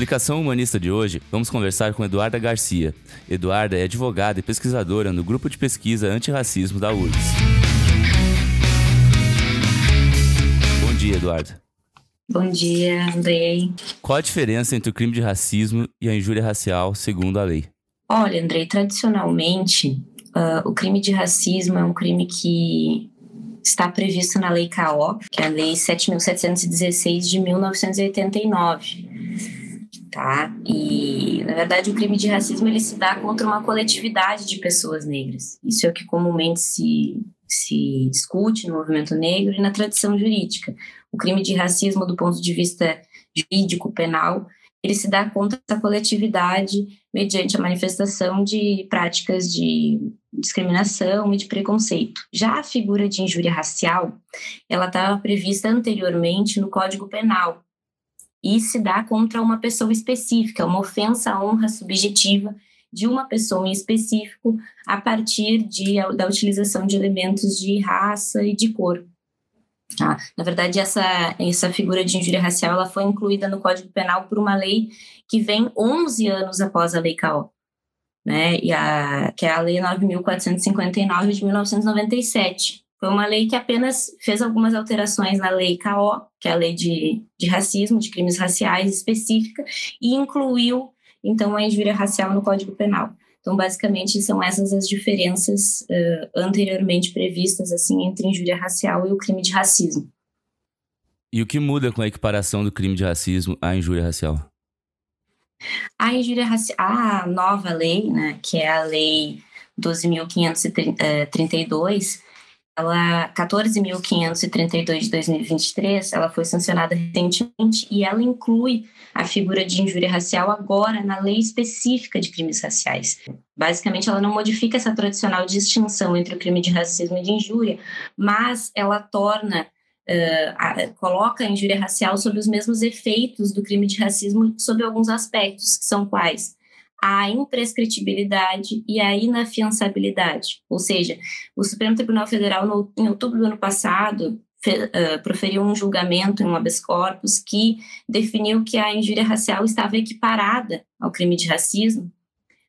Explicação Humanista de hoje, vamos conversar com Eduarda Garcia. Eduarda é advogada e pesquisadora no Grupo de Pesquisa Antirracismo da URGS. Bom dia, Eduarda. Bom dia, Andrei. Qual a diferença entre o crime de racismo e a injúria racial, segundo a lei? Olha, Andrei, tradicionalmente, uh, o crime de racismo é um crime que está previsto na Lei KO, que é a Lei 7.716 de 1989 tá? E na verdade o crime de racismo ele se dá contra uma coletividade de pessoas negras. Isso é o que comumente se se discute no movimento negro e na tradição jurídica. O crime de racismo do ponto de vista jurídico penal, ele se dá contra essa coletividade mediante a manifestação de práticas de discriminação e de preconceito. Já a figura de injúria racial, ela estava prevista anteriormente no Código Penal, e se dá contra uma pessoa específica, uma ofensa à honra subjetiva de uma pessoa em específico a partir de, da utilização de elementos de raça e de cor. Ah, na verdade, essa, essa figura de injúria racial ela foi incluída no Código Penal por uma lei que vem 11 anos após a Lei CAO, né, e a, que é a Lei 9.459 de 1997. Foi uma lei que apenas fez algumas alterações na lei KO, que é a lei de, de racismo, de crimes raciais específica, e incluiu, então, a injúria racial no Código Penal. Então, basicamente, são essas as diferenças uh, anteriormente previstas, assim, entre injúria racial e o crime de racismo. E o que muda com a equiparação do crime de racismo à injúria racial? A injúria racial, a nova lei, né, que é a lei 12.532, ela 14.532 de 2023, ela foi sancionada recentemente e ela inclui a figura de injúria racial agora na lei específica de crimes raciais. Basicamente, ela não modifica essa tradicional distinção entre o crime de racismo e de injúria, mas ela torna Uh, a, coloca a injúria racial sob os mesmos efeitos do crime de racismo sob alguns aspectos, que são quais? A imprescritibilidade e a inafiançabilidade. Ou seja, o Supremo Tribunal Federal, no, em outubro do ano passado, fe, uh, proferiu um julgamento em um habeas corpus que definiu que a injúria racial estava equiparada ao crime de racismo,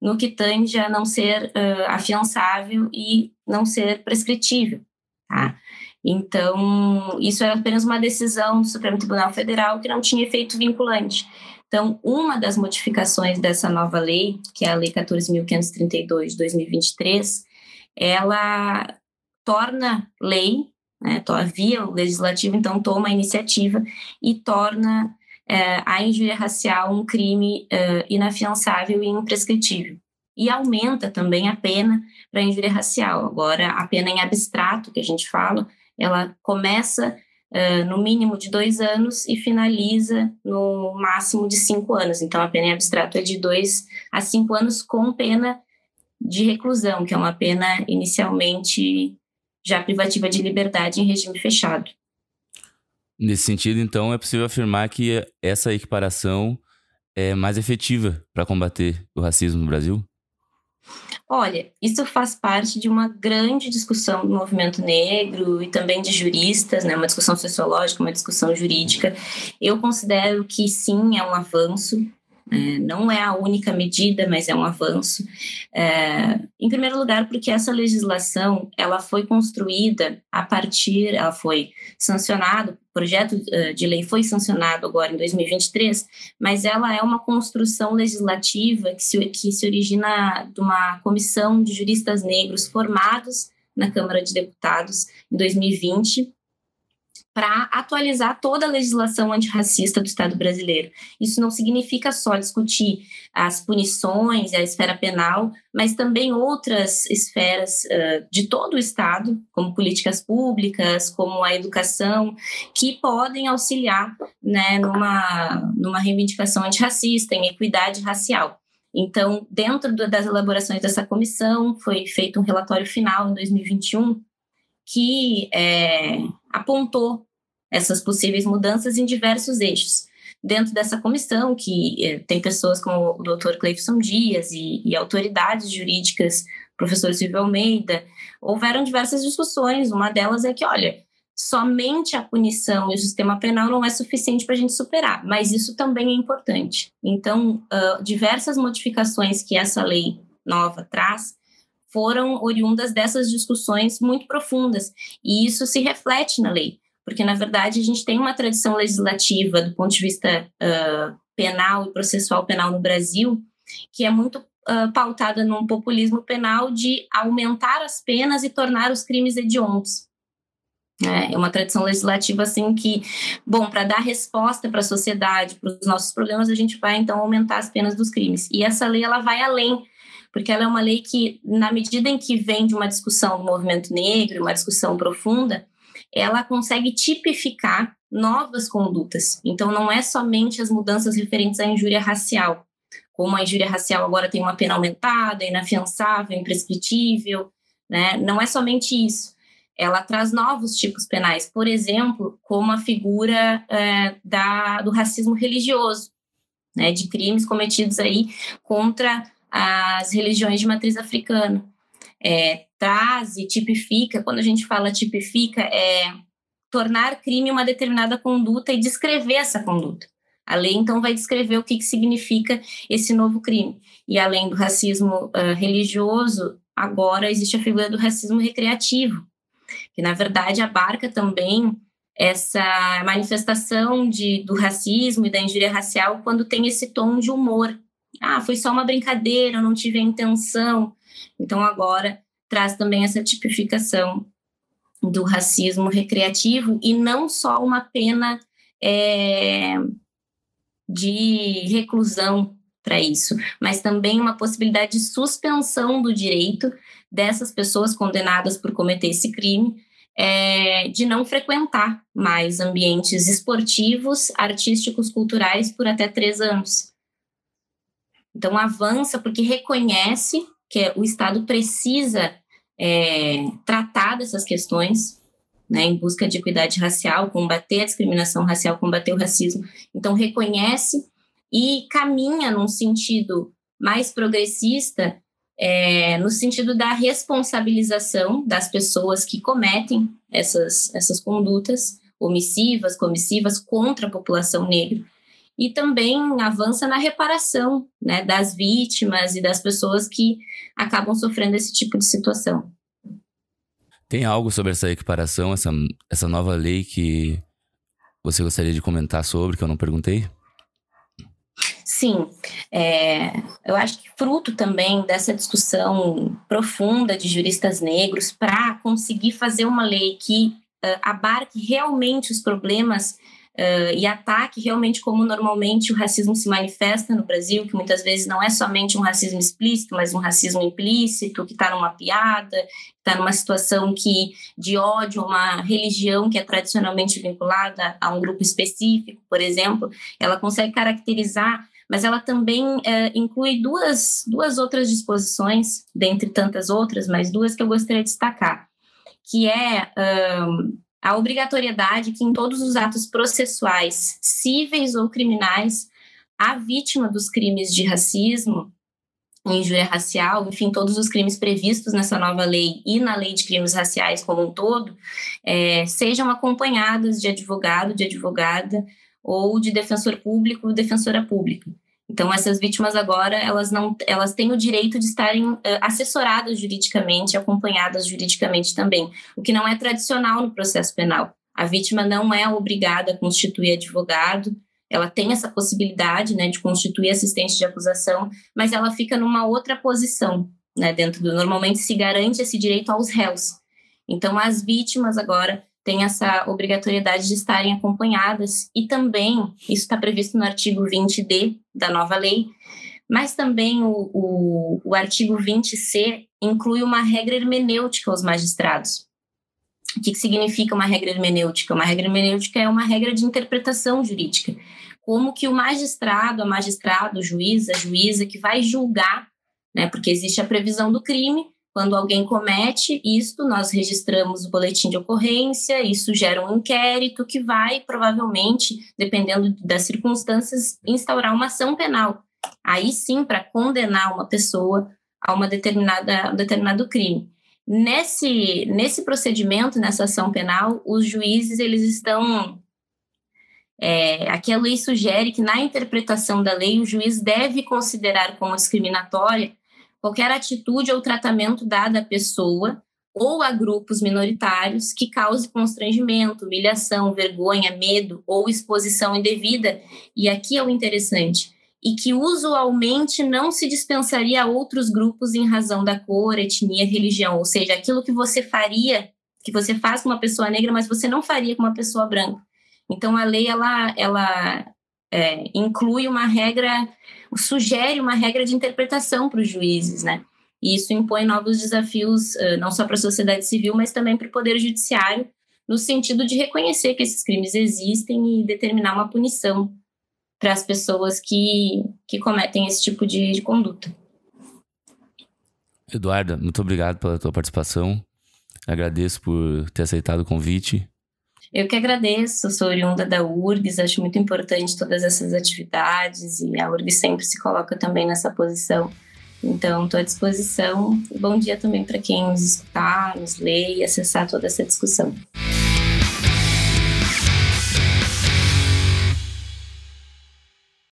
no que tange a não ser uh, afiançável e não ser prescritível. Tá? Então, isso era apenas uma decisão do Supremo Tribunal Federal que não tinha efeito vinculante. Então, uma das modificações dessa nova lei, que é a Lei 14.532 de 2023, ela torna lei, né, via o legislativo, então, toma a iniciativa e torna é, a injúria racial um crime é, inafiançável e imprescritível. E aumenta também a pena para a injúria racial. Agora, a pena em abstrato, que a gente fala, ela começa uh, no mínimo de dois anos e finaliza no máximo de cinco anos. Então, a pena em abstrato é de dois a cinco anos com pena de reclusão, que é uma pena inicialmente já privativa de liberdade em regime fechado. Nesse sentido, então, é possível afirmar que essa equiparação é mais efetiva para combater o racismo no Brasil? Olha, isso faz parte de uma grande discussão do movimento negro e também de juristas, né? uma discussão sociológica, uma discussão jurídica. Eu considero que sim, é um avanço, é, não é a única medida, mas é um avanço. É, em primeiro lugar, porque essa legislação ela foi construída a partir, ela foi sancionada, projeto de lei foi sancionado agora em 2023, mas ela é uma construção legislativa que se, que se origina de uma comissão de juristas negros formados na Câmara de Deputados em 2020 para atualizar toda a legislação antirracista do Estado brasileiro. Isso não significa só discutir as punições e a esfera penal, mas também outras esferas uh, de todo o Estado, como políticas públicas, como a educação, que podem auxiliar né, numa, numa reivindicação antirracista, em equidade racial. Então, dentro das elaborações dessa comissão, foi feito um relatório final em 2021 que é, apontou essas possíveis mudanças em diversos eixos. Dentro dessa comissão, que é, tem pessoas como o Dr. Cleifson Dias e, e autoridades jurídicas, professor Silvio Almeida, houveram diversas discussões. Uma delas é que, olha, somente a punição e o sistema penal não é suficiente para a gente superar, mas isso também é importante. Então, uh, diversas modificações que essa lei nova traz foram oriundas dessas discussões muito profundas, e isso se reflete na lei, porque, na verdade, a gente tem uma tradição legislativa do ponto de vista uh, penal e processual penal no Brasil que é muito uh, pautada num populismo penal de aumentar as penas e tornar os crimes hediondos. É, é uma tradição legislativa assim que, bom, para dar resposta para a sociedade, para os nossos problemas, a gente vai então aumentar as penas dos crimes. E essa lei ela vai além, porque ela é uma lei que, na medida em que vem de uma discussão do movimento negro, uma discussão profunda, ela consegue tipificar novas condutas. Então, não é somente as mudanças referentes à injúria racial, como a injúria racial agora tem uma pena aumentada, inafiançável, imprescritível, né? Não é somente isso ela traz novos tipos penais, por exemplo, como a figura é, da, do racismo religioso, né, de crimes cometidos aí contra as religiões de matriz africana. É, traz e tipifica, quando a gente fala tipifica, é tornar crime uma determinada conduta e descrever essa conduta. A lei, então, vai descrever o que, que significa esse novo crime. E além do racismo uh, religioso, agora existe a figura do racismo recreativo, que na verdade abarca também essa manifestação de, do racismo e da injúria racial quando tem esse tom de humor. Ah, foi só uma brincadeira, eu não tive a intenção. Então agora traz também essa tipificação do racismo recreativo e não só uma pena é, de reclusão para isso, mas também uma possibilidade de suspensão do direito dessas pessoas condenadas por cometer esse crime é, de não frequentar mais ambientes esportivos, artísticos, culturais por até três anos. Então, avança porque reconhece que o Estado precisa é, tratar dessas questões, né, em busca de equidade racial, combater a discriminação racial, combater o racismo. Então, reconhece e caminha num sentido mais progressista é, no sentido da responsabilização das pessoas que cometem essas, essas condutas omissivas, comissivas contra a população negra. E também avança na reparação né, das vítimas e das pessoas que acabam sofrendo esse tipo de situação. Tem algo sobre essa equiparação, essa, essa nova lei que você gostaria de comentar sobre, que eu não perguntei? Sim, é, eu acho que fruto também dessa discussão profunda de juristas negros para conseguir fazer uma lei que uh, abarque realmente os problemas uh, e ataque realmente como normalmente o racismo se manifesta no Brasil, que muitas vezes não é somente um racismo explícito, mas um racismo implícito, que está numa piada, está numa situação que de ódio uma religião que é tradicionalmente vinculada a um grupo específico, por exemplo, ela consegue caracterizar mas ela também é, inclui duas, duas outras disposições, dentre tantas outras, mas duas que eu gostaria de destacar, que é a obrigatoriedade que em todos os atos processuais, cíveis ou criminais, a vítima dos crimes de racismo, injúria racial, enfim, todos os crimes previstos nessa nova lei e na lei de crimes raciais como um todo, é, sejam acompanhadas de advogado, de advogada ou de defensor público ou defensora pública. Então essas vítimas agora elas não elas têm o direito de estarem uh, assessoradas juridicamente, acompanhadas juridicamente também, o que não é tradicional no processo penal. A vítima não é obrigada a constituir advogado, ela tem essa possibilidade, né, de constituir assistente de acusação, mas ela fica numa outra posição, né, dentro do normalmente se garante esse direito aos réus. Então as vítimas agora têm essa obrigatoriedade de estarem acompanhadas e também, isso está previsto no artigo 20D da nova lei, mas também o, o, o artigo 20C inclui uma regra hermenêutica aos magistrados. O que, significa uma regra hermenêutica? Uma regra hermenêutica é uma regra de interpretação jurídica. Como que o magistrado, a magistrado, o juiz, a juíza que vai julgar, né, porque existe a previsão do crime, quando alguém comete isto, nós registramos o boletim de ocorrência, isso gera um inquérito que vai, provavelmente, dependendo das circunstâncias, instaurar uma ação penal. Aí sim, para condenar uma pessoa a uma determinada, um determinado crime. Nesse, nesse procedimento, nessa ação penal, os juízes eles estão é, aqui a lei sugere que, na interpretação da lei, o juiz deve considerar como discriminatória qualquer atitude ou tratamento dado à pessoa ou a grupos minoritários que cause constrangimento, humilhação, vergonha, medo ou exposição indevida. E aqui é o interessante: e que usualmente não se dispensaria a outros grupos em razão da cor, etnia, religião, ou seja, aquilo que você faria, que você faz com uma pessoa negra, mas você não faria com uma pessoa branca. Então, a lei ela, ela é, inclui uma regra, sugere uma regra de interpretação para os juízes, né? E isso impõe novos desafios, não só para a sociedade civil, mas também para o Poder Judiciário, no sentido de reconhecer que esses crimes existem e determinar uma punição para as pessoas que, que cometem esse tipo de, de conduta. Eduarda, muito obrigado pela tua participação. Agradeço por ter aceitado o convite. Eu que agradeço, sou oriunda da URGS, acho muito importante todas essas atividades e a URGS sempre se coloca também nessa posição. Então, estou à disposição. Bom dia também para quem nos escutar, nos lê e acessar toda essa discussão.